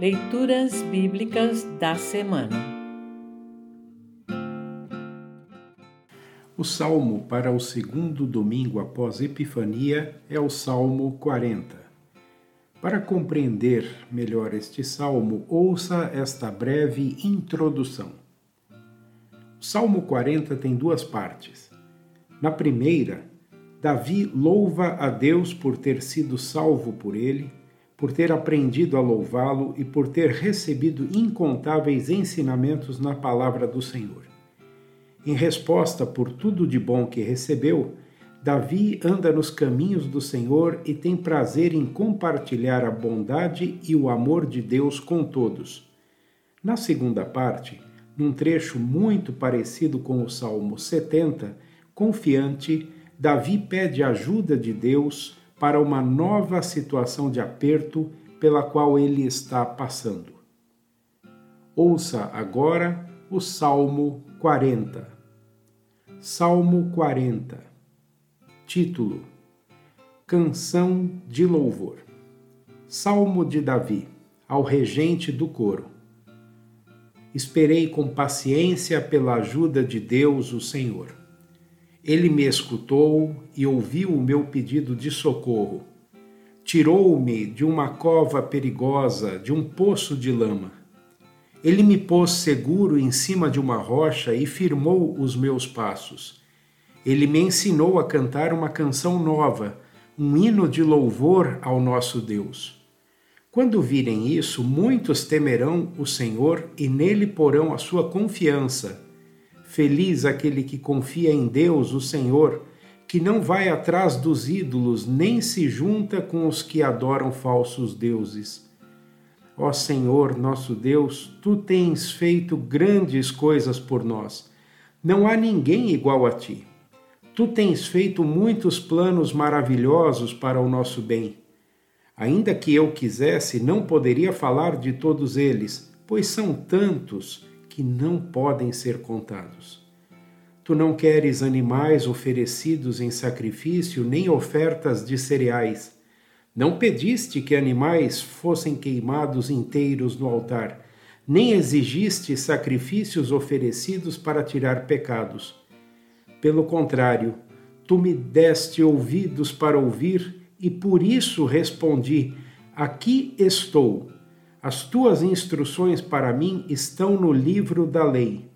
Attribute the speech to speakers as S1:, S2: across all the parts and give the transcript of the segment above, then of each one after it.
S1: Leituras Bíblicas da Semana
S2: O salmo para o segundo domingo após Epifania é o Salmo 40. Para compreender melhor este salmo, ouça esta breve introdução. O Salmo 40 tem duas partes. Na primeira, Davi louva a Deus por ter sido salvo por ele por ter aprendido a louvá-lo e por ter recebido incontáveis ensinamentos na palavra do Senhor. Em resposta por tudo de bom que recebeu, Davi anda nos caminhos do Senhor e tem prazer em compartilhar a bondade e o amor de Deus com todos. Na segunda parte, num trecho muito parecido com o Salmo 70, confiante, Davi pede ajuda de Deus para uma nova situação de aperto pela qual ele está passando. Ouça agora o Salmo 40. Salmo 40. Título: Canção de Louvor. Salmo de Davi, ao regente do coro. Esperei com paciência pela ajuda de Deus, o Senhor. Ele me escutou e ouviu o meu pedido de socorro. Tirou-me de uma cova perigosa, de um poço de lama. Ele me pôs seguro em cima de uma rocha e firmou os meus passos. Ele me ensinou a cantar uma canção nova, um hino de louvor ao nosso Deus. Quando virem isso, muitos temerão o Senhor e nele porão a sua confiança Feliz aquele que confia em Deus, o Senhor, que não vai atrás dos ídolos, nem se junta com os que adoram falsos deuses. Ó Senhor, nosso Deus, tu tens feito grandes coisas por nós. Não há ninguém igual a ti. Tu tens feito muitos planos maravilhosos para o nosso bem. Ainda que eu quisesse, não poderia falar de todos eles, pois são tantos que não podem ser contados. Tu não queres animais oferecidos em sacrifício, nem ofertas de cereais. Não pediste que animais fossem queimados inteiros no altar, nem exigiste sacrifícios oferecidos para tirar pecados. Pelo contrário, tu me deste ouvidos para ouvir, e por isso respondi: Aqui estou as tuas instruções para mim estão no livro da lei.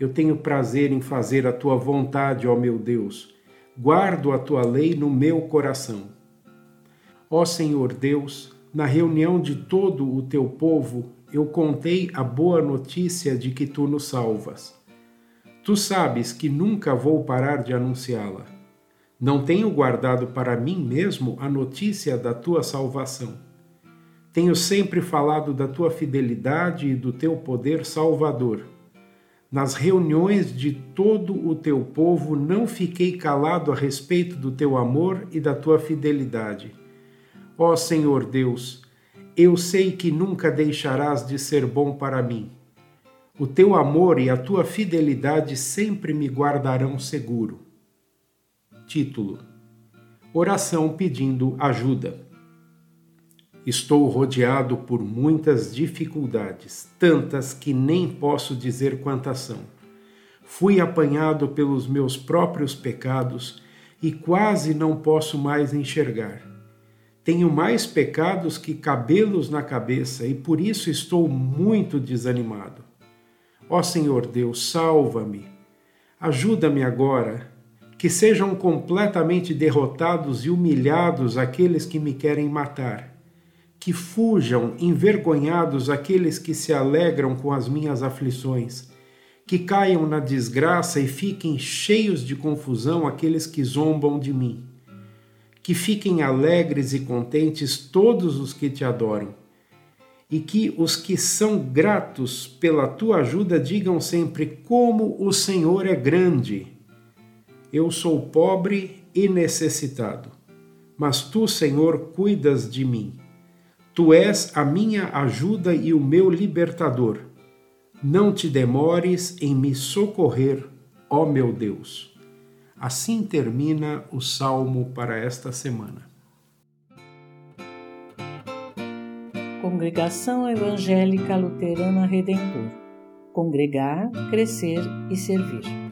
S2: Eu tenho prazer em fazer a tua vontade, ó meu Deus. Guardo a tua lei no meu coração. Ó Senhor Deus, na reunião de todo o teu povo, eu contei a boa notícia de que tu nos salvas. Tu sabes que nunca vou parar de anunciá-la. Não tenho guardado para mim mesmo a notícia da tua salvação tenho sempre falado da tua fidelidade e do teu poder salvador. Nas reuniões de todo o teu povo não fiquei calado a respeito do teu amor e da tua fidelidade. Ó Senhor Deus, eu sei que nunca deixarás de ser bom para mim. O teu amor e a tua fidelidade sempre me guardarão seguro. Título: Oração pedindo ajuda. Estou rodeado por muitas dificuldades, tantas que nem posso dizer quantas são. Fui apanhado pelos meus próprios pecados e quase não posso mais enxergar. Tenho mais pecados que cabelos na cabeça e por isso estou muito desanimado. Ó Senhor Deus, salva-me. Ajuda-me agora, que sejam completamente derrotados e humilhados aqueles que me querem matar que fujam envergonhados aqueles que se alegram com as minhas aflições, que caiam na desgraça e fiquem cheios de confusão aqueles que zombam de mim. Que fiquem alegres e contentes todos os que te adoram, e que os que são gratos pela tua ajuda digam sempre: Como o Senhor é grande! Eu sou pobre e necessitado, mas tu, Senhor, cuidas de mim. Tu és a minha ajuda e o meu libertador. Não te demores em me socorrer, ó meu Deus. Assim termina o salmo para esta semana.
S1: Congregação Evangélica Luterana Redentor Congregar, Crescer e Servir.